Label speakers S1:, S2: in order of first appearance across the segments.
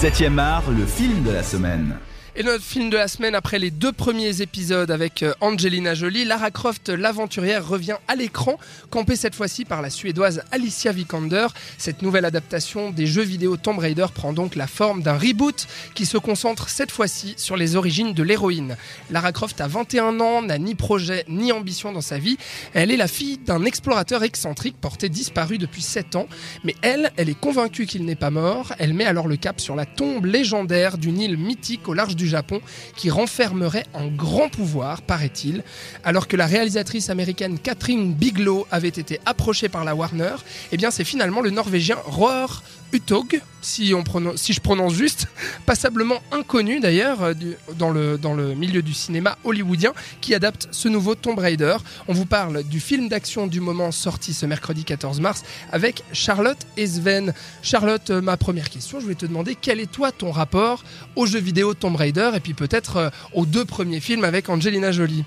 S1: 7e art, le film de la semaine.
S2: Et notre film de la semaine, après les deux premiers épisodes avec euh, Angelina Jolie, Lara Croft, l'aventurière, revient à l'écran, campée cette fois-ci par la suédoise Alicia Vikander. Cette nouvelle adaptation des jeux vidéo Tomb Raider prend donc la forme d'un reboot qui se concentre cette fois-ci sur les origines de l'héroïne. Lara Croft a 21 ans, n'a ni projet ni ambition dans sa vie. Elle est la fille d'un explorateur excentrique porté disparu depuis 7 ans. Mais elle, elle est convaincue qu'il n'est pas mort. Elle met alors le cap sur la tombe légendaire d'une île mythique au large du Japon qui renfermerait un grand pouvoir, paraît-il. Alors que la réalisatrice américaine Catherine Bigelow avait été approchée par la Warner, eh bien c'est finalement le Norvégien Roar Utog, si, on prononce, si je prononce juste, passablement inconnu d'ailleurs euh, dans le, dans le milieu du cinéma hollywoodien, qui adapte ce nouveau Tomb Raider. On vous parle du film d'action du moment sorti ce mercredi 14 mars avec Charlotte et Sven. Charlotte, euh, ma première question, je vais te demander quel est toi ton rapport aux jeux vidéo Tomb Raider et puis peut-être euh, aux deux premiers films avec Angelina Jolie?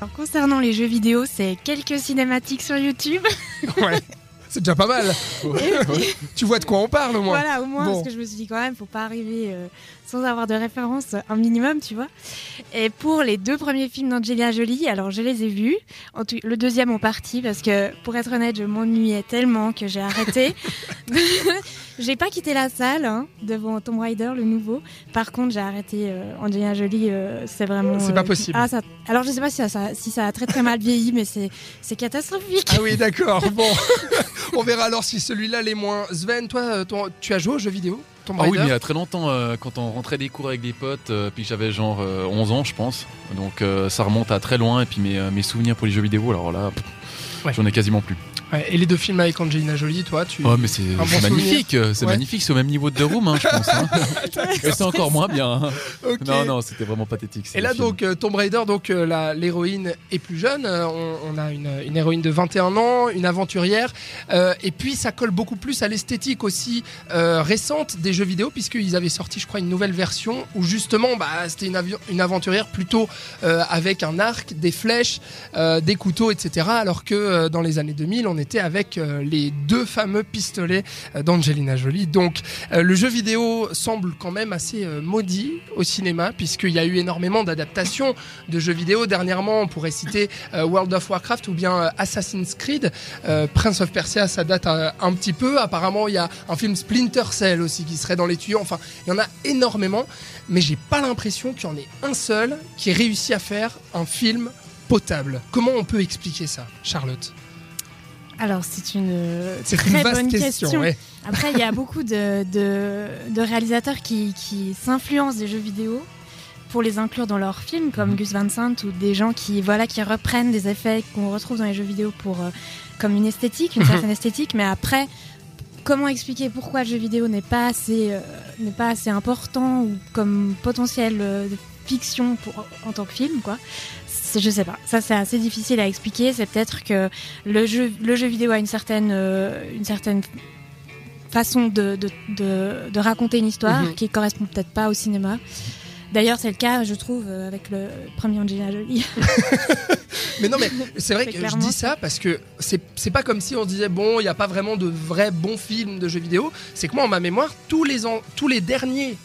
S3: Alors, concernant les jeux vidéo, c'est quelques cinématiques sur YouTube.
S2: Ouais. C'est déjà pas mal. Tu vois de quoi on parle au moins.
S3: Voilà, au moins,
S2: Bon.
S3: parce que je me suis dit quand même, faut pas arriver euh, sans avoir de référence un minimum, tu vois. Et pour les deux premiers films d'Angelina Jolie, alors je les ai vus. En tout- le deuxième en partie, parce que pour être honnête, je m'ennuyais tellement que j'ai arrêté. j'ai pas quitté la salle hein, devant Tomb Raider, le nouveau. Par contre, j'ai arrêté euh, Angelina Jolie, euh, c'est vraiment.
S2: C'est pas
S3: euh,
S2: possible.
S3: Ah, ça... Alors je sais pas si ça, ça- si ça a très très mal vieilli, mais c'est c'est catastrophique.
S2: Ah oui, d'accord. Bon, on verra alors si celui-là l'est moins. Sven, toi, euh, ton- tu as joué aux jeux vidéo Tomb
S4: Ah oui, mais il y a très longtemps, euh, quand on rentrait des cours avec des potes, euh, puis j'avais genre euh, 11 ans, je pense. Donc euh, ça remonte à très loin, et puis mes, euh, mes souvenirs pour les jeux vidéo, alors là, pff,
S2: Ouais.
S4: j'en ai quasiment plus.
S2: Ouais, Et les deux films avec Angelina Jolie, toi, tu.
S4: Oh, mais c'est magnifique, euh, c'est
S2: Ouais.
S4: magnifique, c'est au même niveau de The Room, hein, je pense. hein. et c'est encore moins bien. hein. Non, non, c'était vraiment pathétique.
S2: Et là
S4: films.
S2: donc euh, Tomb Raider, donc euh, l'héroïne est plus jeune. Euh, on, on a une, une héroïne de 21 ans, une aventurière, Euh, et puis ça colle beaucoup plus à l'esthétique aussi euh, récente des jeux vidéo puisqu'ils avaient sorti, je crois, une nouvelle version où justement, bah, c'était une, une aventurière plutôt euh, avec un arc, des flèches, euh, des couteaux, etc. Alors que euh, dans les années 2000, on était avec euh, les deux fameux pistolets euh, d'Angelina Jolie. Donc euh, le jeu vidéo semble quand même assez maudit au cinéma, puisqu'il y a eu énormément d'adaptations de jeux vidéo. Dernièrement, on pourrait citer World of Warcraft ou bien Assassin's Creed. Prince of Persia, ça date un petit peu. Apparemment, il y a un film Splinter Cell aussi qui serait dans les tuyaux. Enfin, il y en a énormément, mais j'ai pas l'impression qu'il y en ait un seul qui ait réussi à faire un film potable. Comment on peut expliquer ça, Charlotte?
S3: Alors c'est une
S2: C'est
S3: très
S2: une vaste
S3: bonne
S2: question.
S3: question.
S2: ouais.
S3: Après, il y a beaucoup de, de, de réalisateurs qui, qui s'influencent des jeux vidéo pour les inclure dans leurs films, comme
S4: Mhm.
S3: Gus Van Sant ou des gens qui, voilà, qui reprennent des effets qu'on retrouve dans les jeux vidéo pour, euh, comme une esthétique, une
S2: Mhm.
S3: certaine esthétique. Mais après, comment expliquer pourquoi le jeu vidéo n'est pas assez, euh, n'est pas assez important ou comme potentiel euh, de fiction pour, en tant que film, quoi? Je sais pas. Ça, c'est assez difficile à expliquer. C'est peut-être que le jeu, le jeu vidéo a une certaine, euh, une certaine façon de, de, de, de raconter une histoire
S2: Mhm.
S3: qui correspond peut-être pas au cinéma. D'ailleurs, c'est le cas, je trouve, euh, avec le premier Angelina Jolie.
S2: Mais non, mais c'est vrai que je dis ça parce que c'est pas comme si on disait bon, il n'y a pas vraiment de vrais bons films de jeux vidéo. C'est que moi, en ma mémoire, tous les, tous les derniers.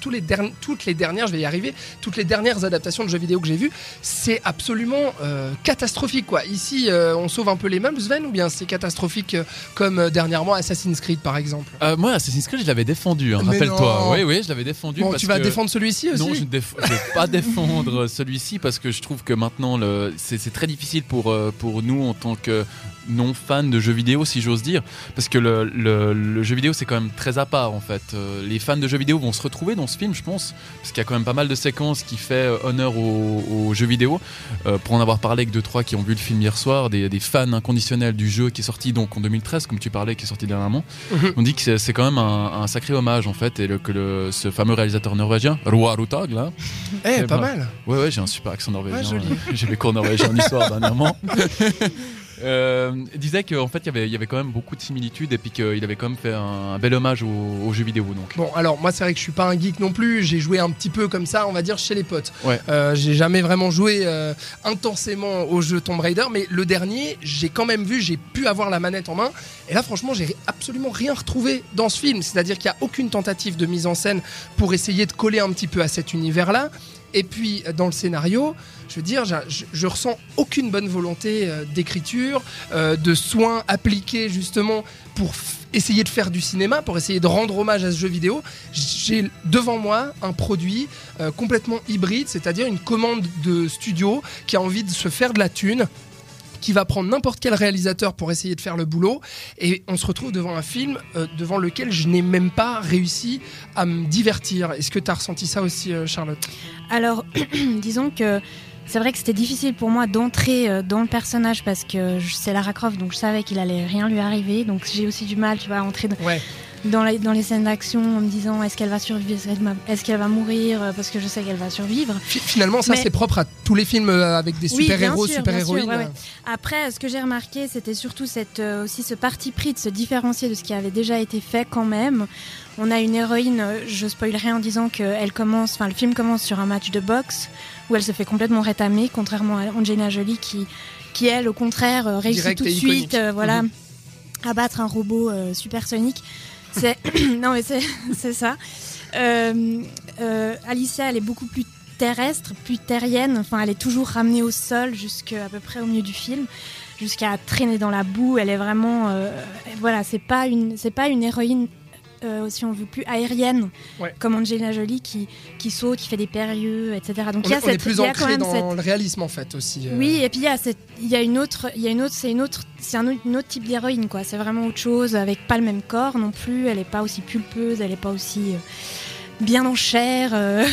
S2: Tous les derni- toutes les dernières, je vais y arriver, toutes les dernières adaptations de jeux vidéo que j'ai vues, c'est absolument euh, catastrophique quoi. Ici, euh, on sauve un peu les meubles, Sven, ou bien c'est catastrophique euh, comme dernièrement Assassin's Creed par exemple?
S4: Moi, Assassin's Creed, je l'avais défendu, hein, rappelle-toi. Oui, oui, je l'avais défendu.
S2: Bon,
S4: parce
S2: tu vas
S4: que-
S2: défendre celui-ci aussi?
S4: Non, je ne déf- vais pas défendre celui-ci parce que je trouve que maintenant le- c'est très difficile pour, pour nous en tant que non fans de jeux vidéo, si j'ose dire, parce que le, le- le jeu vidéo c'est quand même très à part en fait. Les fans de jeux vidéo vont se retrouver dans ce film, je pense, parce qu'il y a quand même pas mal de séquences qui fait euh, honneur aux, aux jeux vidéo. Euh, pour en avoir parlé avec deux trois qui ont vu le film hier soir, des, des fans inconditionnels du jeu qui est sorti donc en 2013, comme tu parlais, qui est sorti dernièrement,
S2: Mhm.
S4: on dit que c'est- quand même un, un sacré hommage en fait, et le- que le, ce fameux réalisateur norvégien, Roar Utag là.
S2: Eh, pas mal.
S4: Ouais, ouais, j'ai un super accent norvégien.
S2: Ouais, joli.
S4: j'ai mes cours norvégiens en histoire dernièrement. Euh, il disait qu'en fait, il y avait- il y avait quand même beaucoup de similitudes et puis qu'il avait quand même fait un, un bel hommage aux, aux jeux vidéo. Donc.
S2: Bon, alors moi c'est vrai que je suis pas un geek non plus. J'ai joué un petit peu comme ça, on va dire chez les potes.
S4: Ouais.
S2: Euh, j'ai jamais vraiment joué euh, intensément au jeu Tomb Raider, mais le dernier, j'ai quand même vu, j'ai pu avoir la manette en main. Et là, franchement, j'ai absolument rien retrouvé dans ce film. C'est-à-dire qu'il n'y a aucune tentative de mise en scène pour essayer de coller un petit peu à cet univers-là. Et puis dans le scénario, je veux dire, je, ressens aucune bonne volonté euh, d'écriture, euh, de soins appliqués justement pour essayer de faire du cinéma, pour essayer de rendre hommage à ce jeu vidéo. J'ai devant moi un produit euh, complètement hybride, c'est-à-dire une commande de studio qui a envie de se faire de la thune qui va prendre n'importe quel réalisateur pour essayer de faire le boulot et on se retrouve devant un film euh, devant lequel je n'ai même pas réussi à me divertir. Est-ce que tu as ressenti ça aussi euh, Charlotte?
S3: Alors, disons que c'est vrai que c'était difficile pour moi d'entrer euh, dans le personnage parce que c'est Lara Croft, donc je savais qu'il allait rien lui arriver. Donc j'ai aussi du mal, tu vois, à entrer dans,
S2: Ouais.
S3: Dans, la- dans les scènes d'action en me disant est-ce qu'elle va survivre, est-ce qu'elle va- mourir, parce que je sais qu'elle va survivre.
S2: Finalement ça
S3: Mais-
S2: c'est propre à tous les films euh, avec des super-héros, super-héroïnes.
S3: ouais, ouais. Après, ce que j'ai remarqué, c'était surtout cette, euh, aussi ce parti pris de se différencier de ce qui avait déjà été fait quand même. On a une héroïne, je spoilerai en disant que elle commence, enfin le film commence sur un match de boxe où elle se fait complètement rétamer, contrairement à Angelina Jolie qui, qui elle, au contraire, euh, réussit
S2: Direct
S3: tout de suite, euh, voilà,
S2: Mhm.
S3: à battre un robot euh, supersonique. C'est non mais c'est ça. Euh, euh, Alicia, elle est beaucoup plus terrestre, plus terrienne. Enfin, elle est toujours ramenée au sol jusqu'à peu près au milieu du film, jusqu'à traîner dans la boue. Elle est vraiment, euh, voilà, c'est pas une héroïne. Euh, si on veut plus aérienne
S2: Ouais.
S3: comme Angelina Jolie qui, qui saute, qui fait des périlleux, etc. Donc
S2: On,
S3: il y a
S2: est- on est plus ancré dans
S3: cette-
S2: le réalisme en fait aussi. euh.
S3: oui, et puis il y a cette, il y a une autre, il y a une autre, c'est une autre, c'est un autre, une autre type d'héroïne quoi. C'est vraiment autre chose, avec pas le même corps non plus. Elle est pas aussi pulpeuse, elle est pas aussi euh, bien en chair euh,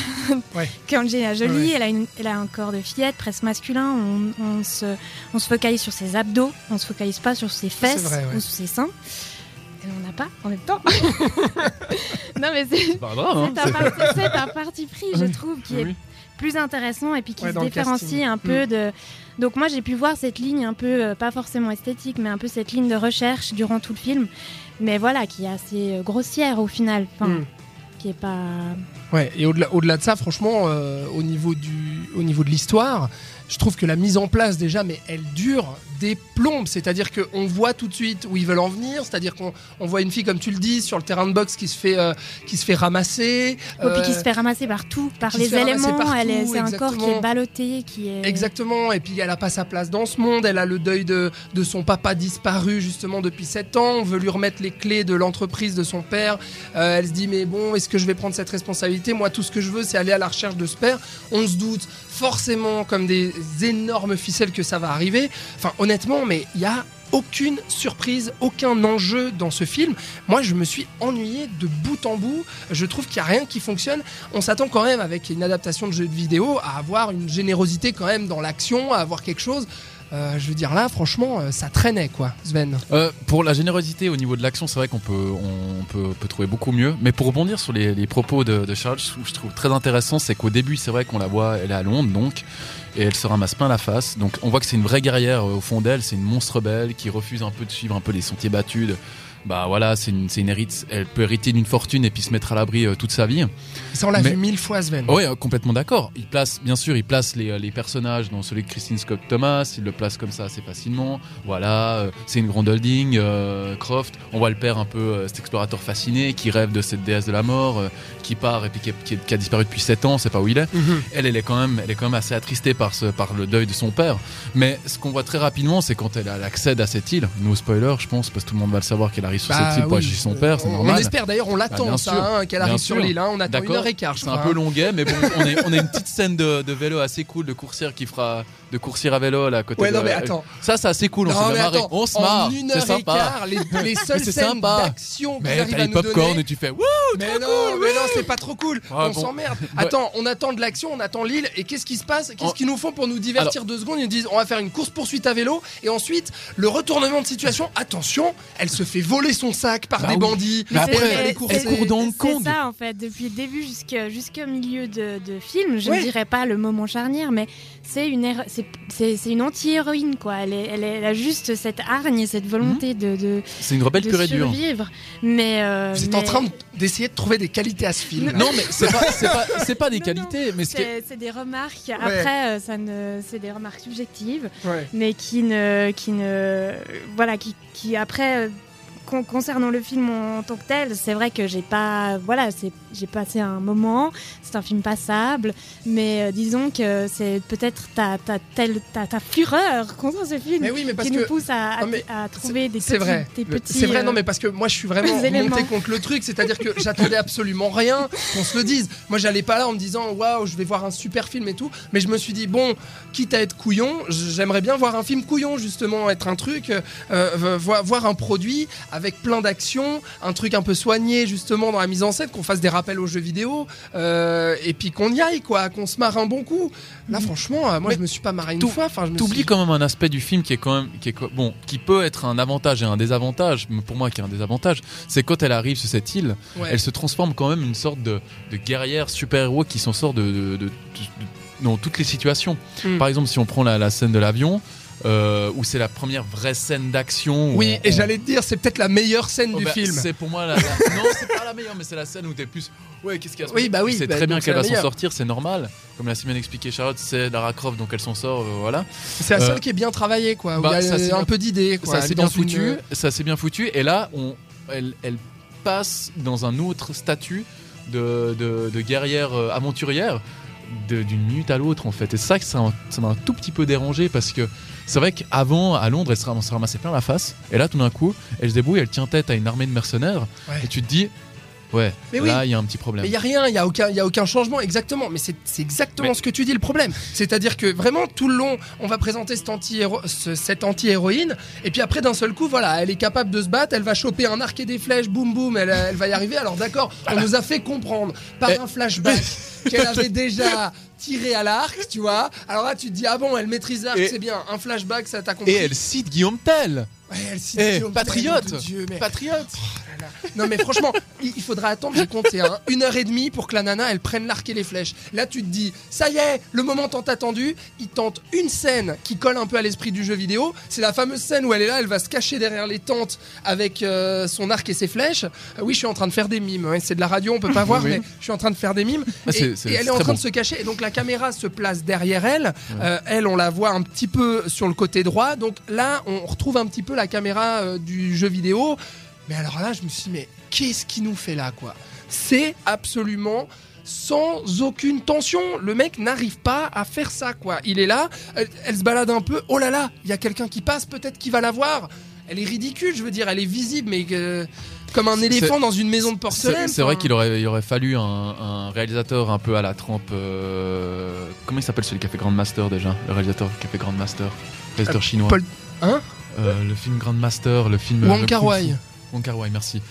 S2: Ouais.
S3: qu'Angelina Jolie.
S2: Ouais.
S3: Elle a une, elle a un corps de fillette presque masculin. On, on se, on se focalise sur ses abdos, on se focalise pas sur ses fesses
S2: vrai,
S3: ou sur ses seins. Et on n'a pas en même temps. non mais c'est,
S4: hein.
S3: un, parti, c'est un parti pris, je trouve, qui est plus intéressant et puis qui
S2: Ouais,
S3: se différencie un peu
S2: Mm.
S3: de. Donc moi j'ai pu voir cette ligne un peu euh, pas forcément esthétique, mais un peu cette ligne de recherche durant tout le film, mais voilà qui est assez euh, grossière au final, enfin,
S2: Mm.
S3: qui est pas.
S2: Ouais, et au-delà au-delà de ça, franchement, euh, au, niveau du, au niveau de l'histoire, je trouve que la mise en place déjà, mais elle dure des plombes. C'est-à-dire qu'on voit tout de suite où ils veulent en venir. C'est-à-dire qu'on on voit une fille, comme tu le dis, sur le terrain de boxe qui se fait, euh, qui se fait ramasser.
S3: Et puis qui
S2: Euh,
S3: se fait ramasser partout, par les éléments. c'est un corps qui est ballotté, qui est.
S2: Exactement, et puis elle a pas sa place dans ce monde, elle a le deuil de, de son papa disparu justement depuis 7 ans, on veut lui remettre les clés de l'entreprise de son père, Euh, elle se dit mais bon, est-ce que je vais prendre cette responsabilité? Moi tout ce que je veux c'est aller à la recherche de ce père, on se doute forcément comme des énormes ficelles que ça va arriver, enfin honnêtement mais il y a aucune surprise, aucun enjeu dans ce film. Moi, je me suis ennuyé de bout en bout. Je trouve qu'il n'y a rien qui fonctionne. On s'attend quand même, avec une adaptation de jeu de vidéo, à avoir une générosité quand même dans l'action, à avoir quelque chose. Euh, je veux dire, là, franchement, euh, ça traînait, quoi, Sven.
S4: Euh, pour la générosité au niveau de l'action, c'est vrai qu'on peut, on peut, trouver beaucoup mieux. Mais pour rebondir sur les, propos de, Charles, ce que je trouve très intéressant, c'est qu'au début, c'est vrai qu'on la voit, elle est à Londres, donc, et elle se ramasse plein la face. Donc, on voit que c'est une vraie guerrière au fond d'elle, c'est une monstre belle qui refuse un peu de suivre un peu les sentiers battus. Bah voilà, c'est une, c'est une hérite, elle peut hériter d'une fortune et puis se mettre à l'abri euh, toute sa vie.
S2: Ça, on l'a
S4: Mais-
S2: vu mille fois, Sven.
S4: Oui, complètement d'accord. Il place, bien sûr, il place les, les personnages dans celui de Christine Scott Thomas. Il le place comme ça assez facilement. Voilà, euh, c'est une grande holding, euh, Croft. On voit le père un peu, euh, cet explorateur fasciné qui rêve de cette déesse de la mort, euh, qui part et puis qui, a disparu depuis 7 ans. Sait pas où il est.
S2: Mhm.
S4: Elle, elle est quand même, elle est quand même assez attristée par ce, par le deuil de son père. Mais ce qu'on voit très rapidement, c'est quand elle, elle accède à cette île. No spoiler, je pense, parce que tout le monde va le savoir qu'elle arrive sur
S2: Bah
S4: cette île pour
S2: oui.
S4: son père. C'est
S2: On-
S4: normal.
S2: On espère d'ailleurs, on l'attend,
S4: Bah,
S2: ça, hein, qu'elle arrive sur l'île. hein. On attend une heure et quart,
S4: C'est un peu
S2: hein.
S4: longuet, mais bon, on, est- on a une petite scène de, de vélo assez cool, de coursière qui fera de coursière à vélo là à côté
S2: Ouais,
S4: de.
S2: non, mais attends.
S4: Ça, c'est assez cool. On s'est marré. On se marre.
S2: En une
S4: C'est sympa.
S2: les, les seules scènes d'action
S4: Mais
S2: arrivent à
S4: les
S2: nous
S4: popcorn
S2: donner.
S4: et tu fais wouh,
S2: mais non, mais non, c'est pas trop cool.
S4: Ah,
S2: on s'emmerde. Attends, on attend de l'action, on attend l'île, et qu'est-ce qui se passe? Qu'est-ce qu'ils nous font pour nous divertir deux secondes? Ils nous disent on va faire une course poursuite à vélo, et ensuite le retournement de situation. Attention, elle se fait voler son sac par
S4: Bah
S2: des
S4: oui.
S2: bandits.
S4: Mais après,
S2: et elle
S4: court dans Hong
S3: C'est ça en fait, depuis le début jusqu'à- jusqu'au milieu de, de film. Je
S2: Ouais.
S3: ne dirais pas le moment charnière, mais c'est une, c'est- une anti-héroïne quoi. Elle, est- elle, est- elle a juste cette hargne, cette volonté de, de,
S4: C'est une rebelle pure et dure.
S3: Mais euh,
S2: Vous êtes
S3: mais
S2: en train de- d'essayer de trouver des qualités à ce film.
S4: Non, mais c'est pas, c'est pas, pas des
S3: Non,
S4: qualités, mais ce qui est-
S3: c'est des remarques. Après, euh, ça ne, c'est des remarques subjectives.
S2: Ouais.
S3: mais qui ne, qui ne, voilà, qui, qui après, euh, con- concernant le film en tant que tel, c'est vrai que j'ai pas, voilà, j'ai passé un moment, c'est un film passable, mais euh, disons que c'est peut-être ta, ta, ta, ta fureur contre ce film
S2: Mais oui, mais parce
S3: qui nous
S2: que
S3: pousse à, à,
S2: Non, mais
S3: à trouver des petits,
S2: vrai.
S3: des
S2: Le-
S3: petits.
S2: C'est vrai, non,
S3: euh,
S2: mais parce que moi je suis vraiment monté contre le truc, c'est-à-dire que j'attendais absolument rien qu'on se le dise. Moi j'allais pas là en me disant waouh, je vais voir un super film et tout, mais je me suis dit bon, quitte à être couillon, j'aimerais bien voir un film couillon justement, être un truc, euh, voir un produit avec plein d'actions, un truc un peu soigné justement dans la mise en scène, qu'on fasse des rappels aux jeux vidéo, euh, et puis qu'on y aille quoi, qu'on se marre un bon coup. Là franchement, euh, moi
S4: Mais
S2: je me suis pas marré une fois, enfin
S4: T'oublies
S2: suis...
S4: quand même un aspect du film qui est quand même qui est bon qui peut être un avantage et un désavantage mais pour moi qui est un désavantage c'est quand elle arrive sur cette île
S2: Ouais.
S4: elle se transforme quand même une sorte de, de guerrière super héros qui s'en sort de, de- de- de- dans toutes les situations
S2: Mm.
S4: par exemple si on prend la, la scène de l'avion euh, où c'est la première vraie scène d'action où
S2: Oui,
S4: on-
S2: et
S4: on-
S2: j'allais te dire, c'est peut-être la meilleure scène
S4: Oh,
S2: du
S4: bah,
S2: film.
S4: c'est pour moi la, la- non c'est pas la meilleure mais c'est la scène où t'es plus ouais qu'est-ce qu'il y a
S2: Oui, bah oui,
S4: c'est
S2: bah,
S4: très bien qu'elle va s'en sortir c'est normal comme l'a si bien expliqué Charlotte c'est Lara Croft donc elle s'en sort euh, voilà
S2: C'est la seule
S4: Euh,
S2: qui est bien travaillée, quoi. Où
S4: bah,
S2: il y
S4: ça,
S2: a
S4: c'est
S2: un peu d'idées, quoi.
S4: ça c'est
S2: est
S4: bien
S2: une-
S4: foutu ça c'est bien foutu et là on elle, elle passe dans un autre statut de, de, de guerrière euh, aventurière d'une minute à l'autre en fait. Et c'est ça que ça m'a un tout petit peu dérangé parce que c'est vrai qu'avant à Londres elle se ram- se ramassait plein la face. Et là tout d'un coup elle se débrouille elle tient tête à une armée de mercenaires.
S2: Ouais.
S4: et tu te dis ouais
S2: Mais
S4: là il y a un petit problème
S2: Mais il y a rien, il y a aucun, y a aucun changement, exactement. Mais c'est exactement
S4: Mais-
S2: ce que tu dis le problème. C'est-à-dire que vraiment tout le long, on va présenter cet anti ce- cette anti-héroïne, et puis après d'un seul coup, voilà, elle est capable de se battre, elle va choper un arc et des flèches, boum boum, elle, elle va y arriver. Alors d'accord, on nous a fait comprendre par
S4: Eh.
S2: un flashback qu'elle avait déjà tiré à l'arc, tu vois. Alors là, tu te dis ah bon, elle maîtrise l'arc,
S4: Et-
S2: c'est bien. Un flashback, ça t'a compris.
S4: et elle cite Guillaume Tell
S2: Ouais, elle cite
S4: Eh,
S2: Guillaume Tell,
S4: patriote
S2: de Dieu, mais-
S4: patriote
S2: Non mais franchement, il faudra attendre, j'ai compté, hein, une heure et demie pour que la nana elle prenne l'arc et les flèches. Là tu te dis, ça y est, le moment tant attendu, il tente une scène qui colle un peu à l'esprit du jeu vidéo. C'est la fameuse scène où elle est là, elle va se cacher derrière les tentes avec euh, son arc et ses flèches. Euh, oui, je suis en train de faire des mimes, c'est de la radio, on peut pas voir,
S4: Oui.
S2: mais je suis en train de faire des mimes.
S4: Ah,
S2: et, elle est en train
S4: bon.
S2: de se cacher, et donc la caméra se place derrière elle. Euh, elle, on la voit un petit peu sur le côté droit. Donc là, on retrouve un petit peu la caméra du jeu vidéo. Mais alors là, je me suis dit, mais qu'est-ce qu'il nous fait là, quoi? C'est absolument sans aucune tension. Le mec n'arrive pas à faire ça, quoi. Il est là, elle, elle se balade un peu. Oh là là, il y a quelqu'un qui passe, peut-être qu'il va la voir. Elle est ridicule, je veux dire, elle est visible, mais euh, comme un éléphant dans une maison de porcelaine.
S4: c'est vrai qu'il aurait, il aurait fallu un, un réalisateur un peu à la trempe. euh, comment il s'appelle celui qui a fait Grandmaster déjà? Le réalisateur qui a fait Grandmaster Réalisateur chinois.
S2: Paul- Hein?
S4: Euh, Le film Grandmaster, le film.
S2: Wong Kar Wai.
S4: Fu. Wong Kar Wai, merci.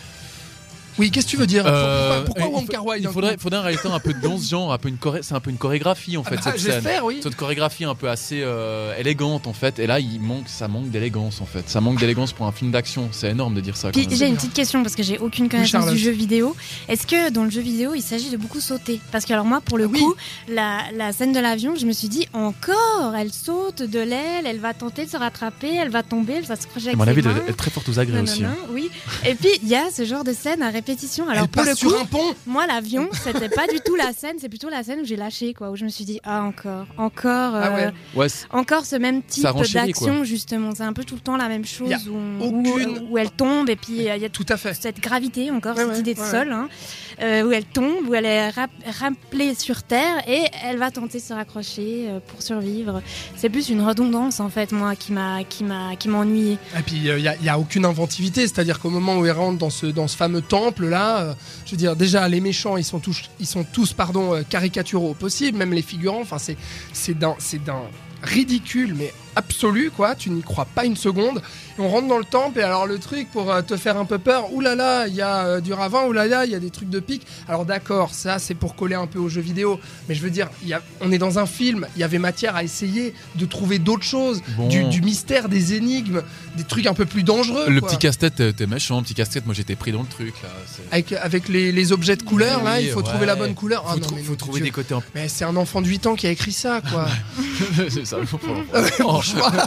S2: Oui, qu'est-ce que tu veux dire
S4: Euh,
S2: Pourquoi, pourquoi
S4: il
S2: Wong
S4: faut-
S2: Kar Wai
S4: Il faudrait, faudrait un réalisateur un peu dans ce genre, un peu une choré- c'est un peu une chorégraphie en
S2: Ah
S4: fait
S2: bah,
S4: cette scène.
S2: Oui.
S4: Cette chorégraphie un peu assez euh, élégante en fait, et là il manque, ça manque d'élégance en fait. Ça manque d'élégance pour un film d'action. C'est énorme de dire ça.
S3: Puis j'ai une petite question parce que j'ai aucune connaissance du jeu vidéo. Est-ce que dans le jeu vidéo il s'agit de beaucoup sauter? Parce que alors moi pour le
S2: Ah oui.
S3: coup la, la scène de l'avion je me suis dit encore elle saute de l'aile, elle va tenter de se rattraper, elle va tomber, elle va se crocher
S4: À mon avis, elle est très forte aux agrès aussi. Hein.
S3: oui. Et puis il y a ce genre de scène à répétition. Alors
S2: Elle
S3: pour
S2: passe
S3: le
S2: sur
S3: coup,
S2: un pont.
S3: moi l'avion c'était pas du tout la scène, c'est plutôt la scène où j'ai lâché quoi, où je me suis dit ah encore, encore,
S2: Ah ouais.
S3: euh,
S4: Ouais, c'est-
S3: encore ce même type
S4: Ça renchérit,
S3: d'action justement. C'est un peu tout le temps la même chose
S2: Y a
S3: où, on- où-
S2: aucune-
S3: où elle tombe et puis euh, il y a
S2: Tout à fait.
S3: cette gravité encore,
S2: Ouais,
S3: cette
S2: ouais,
S3: idée de
S2: ouais,
S3: sol, hein, euh, où elle tombe, où elle est rap- rappelée sur terre et elle va tenter de se raccrocher euh, pour survivre. C'est plus une redondance en fait, moi, qui m'a qui m'a qui m'a ennuyée.
S2: Et puis il n'y a, y a aucune inventivité, c'est-à-dire qu'au moment où elle rentre dans ce, dans ce fameux temple là, euh, je veux dire déjà les méchants ils sont tous, ils sont tous pardon euh, caricaturaux au possible, même les figurants. Enfin c'est d'un ridicule mais absolue, quoi. Tu n'y crois pas une seconde. Et on rentre dans le temple, et alors le truc pour euh, te faire un peu peur, oulala, il y a euh, du ravin, oulala, il y a des trucs de pique. Alors d'accord, ça c'est pour coller un peu aux jeux vidéo, mais je veux dire, il y a- on est dans un film, il y avait matière à essayer de trouver d'autres choses,
S4: Bon.
S2: du, du mystère, des énigmes, des trucs un peu plus dangereux.
S4: Le
S2: quoi.
S4: petit casse-tête, t'es- t'es méchant, petit casse-tête, moi j'étais pris dans le truc là.
S2: Avec, avec les, les objets de couleur, là, il faut
S4: ouais.
S2: trouver la bonne couleur. Ah
S4: Faut,
S2: non, mais
S4: faut trouver
S2: Dieu.
S4: des côtés peu.
S2: Mais c'est un enfant de 8 ans qui a écrit ça, quoi.
S4: c'est ça, faut.
S2: Franchement.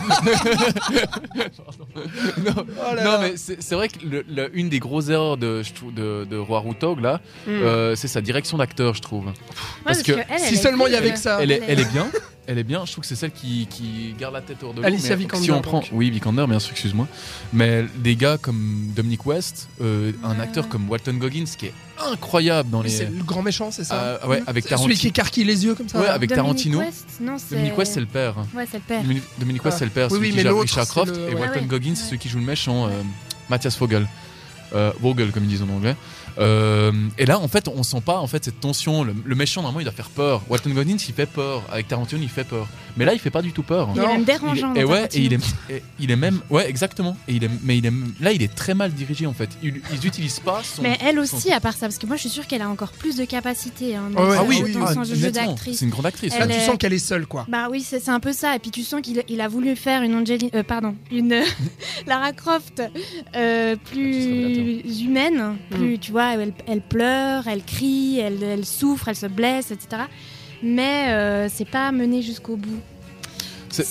S4: non,
S2: Oh là
S4: non,
S2: là.
S4: mais c'est vrai que le- le- une des grosses erreurs de, de, de Roi Routog là,
S2: Hmm.
S4: euh, c'est sa direction d'acteur, je trouve.
S3: Ouais,
S4: parce que
S3: elle
S2: si seulement il y avait que ça.
S4: Elle est bien. Elle est bien, je trouve que c'est celle qui, qui garde la tête hors de l'eau.
S2: Alicia
S4: mais
S2: Vikander,
S4: Si on prend,
S2: donc.
S4: oui, Vikander, bien sûr, excuse-moi. Mais des gars comme Dominic West, euh, un acteur comme Walton Goggins, qui est incroyable dans
S2: Mais
S4: les.
S2: C'est le grand méchant, c'est ça
S4: Euh, ouais, avec
S2: C'est Celui qui
S4: Tarantino.
S2: écarquille les yeux comme ça.
S4: Ouais, avec
S3: Dominic
S4: Tarantino.
S3: West Non, c'est.
S4: Dominic West, c'est le père.
S3: Ouais, c'est le père.
S4: Dominic, West,
S2: Ah.
S4: c'est le père,
S2: Oui,
S4: celui
S2: oui,
S4: qui
S2: l'autre,
S4: Richard Croft.
S2: le-
S4: Et
S2: ouais.
S4: Walton
S3: Ah ouais.
S4: Goggins, c'est celui qui joue le méchant, euh, Matthias Vogel. Euh, Vogel, comme ils disent en anglais. Euh, et là, en fait, on sent pas en fait cette tension. Le, le méchant, normalement, il doit faire peur. Walton Goggins, il fait peur. Avec Tarantino, il fait peur. Mais là, il fait pas du tout peur.
S3: Il est même
S4: Il
S3: dérangeant.
S4: est- et ouais, et il est,
S3: Tarantino.
S4: et il est même, ouais, exactement. Et il est, mais il est, là, il est très mal dirigé en fait. Ils, ils utilisent pas son.
S3: Mais elle
S4: son-
S3: aussi, à part ça, parce que moi je suis sûre qu'elle a encore plus de capacité. Hein,
S2: Ah ouais, ah oui,
S3: dans
S2: oui,
S4: ah,
S3: d'actrice.
S4: C'est une grande actrice.
S2: Là,
S3: Elle
S2: tu sens qu'elle est seule, quoi.
S3: Bah oui, c'est un peu ça. Et puis tu sens qu'il il a voulu faire une Angelina, euh, pardon, une Lara Croft euh, plus humaine, plus tu vois, elle, elle pleure, elle crie, elle, elle souffre, elle se blesse, etc. Mais euh, c'est pas mené jusqu'au bout.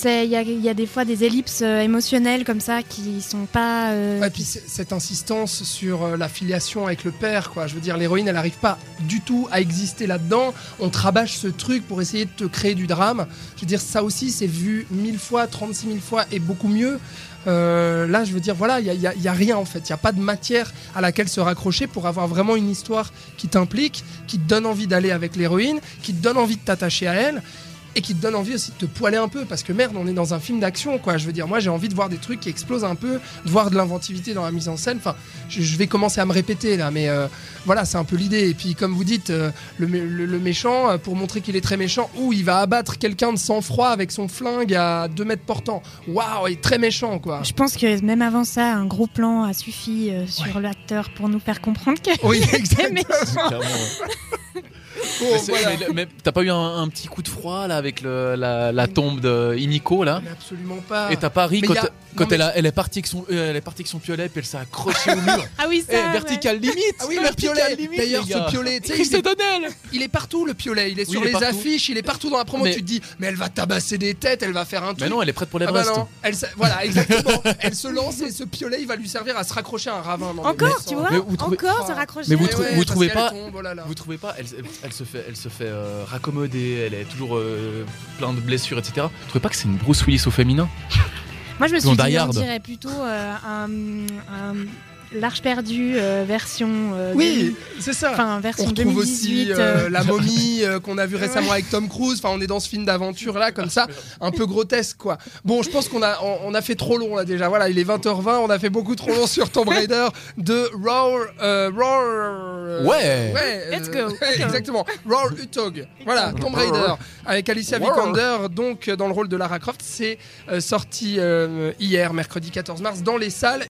S3: Il y a, y a des fois des ellipses euh, émotionnelles comme ça qui sont pas. euh,
S2: Ouais, puis cette insistance sur euh, la filiation avec le père, quoi. Je veux dire, l'héroïne, elle n'arrive pas du tout à exister là-dedans. On te rabâche ce truc pour essayer de te créer du drame. Je veux dire, ça aussi, c'est vu mille fois, 36 000 fois et beaucoup mieux. Euh, là, je veux dire, voilà, il n'y a, a rien en fait. Il n'y a pas de matière à laquelle se raccrocher pour avoir vraiment une histoire qui t'implique, qui te donne envie d'aller avec l'héroïne, qui te donne envie de t'attacher à elle. Et qui te donne envie aussi de te poiler un peu parce que merde, on est dans un film d'action quoi. Je veux dire, moi j'ai envie de voir des trucs qui explosent un peu, de voir de l'inventivité dans la mise en scène. Enfin, je, je vais commencer à me répéter là, mais euh, voilà, c'est un peu l'idée. Et puis comme vous dites, euh, le, mé- le- le méchant, euh, pour montrer qu'il est très méchant, ou il va abattre quelqu'un de sang-froid avec son flingue à 2 mètres portant. Waouh, il est très méchant quoi.
S3: Je pense que même avant ça, un gros plan a suffi euh, sur l'acteur pour nous faire comprendre que.
S2: Oui, exactement.
S3: méchant.
S2: voilà.
S4: mais t'as pas eu un, un petit coup de froid là avec le- la, la tombe de Iniko là?
S2: Mais absolument pas.
S4: Et t'as pas ri
S2: Mais
S4: quand,
S2: y a-
S4: quand
S2: non, mais-
S4: elle, a- elle est partie avec son, euh, elle est partie avec son piolet puis elle s'est accrochée au mur.
S3: Ah oui, ça.
S4: Eh,
S3: ouais.
S4: vertical limite.
S2: Ah oui, le
S4: vertical
S2: piolet.
S4: limite,
S2: D'ailleurs,
S4: les
S2: ce piolet, tu sais,
S4: Chris
S2: il est-
S4: O'Donnell.
S2: Il est partout le piolet, il est
S4: Oui,
S2: sur
S4: il est
S2: les
S4: partout.
S2: affiches, il est partout dans la promo.
S4: Mais-
S2: Tu te dis, mais elle va tabasser des têtes, elle va faire un truc.
S4: Mais non, elle est prête pour
S2: Ah bah
S4: l'Everest.
S2: non, elle, se- voilà, exactement. elle se lance et ce piolet, il va lui servir à se raccrocher à un ravin.
S3: Encore, tu vois? Encore se raccrocher.
S4: Mais vous trouvez pas-
S2: oh.
S4: Vous trouvez pas elle se fait, elle se fait euh, raccommoder, elle est toujours euh, plein de blessures, etc. Vous trouvez pas que c'est une Bruce Willis au féminin?
S3: Moi, je me suis dit, on dirait plutôt euh, un, un L'Arche perdue euh, version. euh,
S2: Oui,
S3: 2000
S2: c'est ça.
S3: Enfin,
S2: On
S3: version
S2: retrouve
S3: 2018.
S2: aussi euh, la momie euh, qu'on a vu récemment avec Tom Cruise. Enfin, on est dans ce film d'aventure là, comme ça, un peu grotesque quoi. Bon, je pense qu'on a, on, on a fait trop long là déjà. Voilà, il est 20h20, on a fait beaucoup trop long sur Tomb Raider de Roar. euh, Roar euh,
S4: Ouais.
S2: ouais
S3: Let's go.
S2: exactement. Roar Utog. Voilà, Tomb Raider avec Alicia. Vikander, donc dans le rôle de Lara Croft. C'est euh, sorti euh, hier, mercredi 14 mars, dans les salles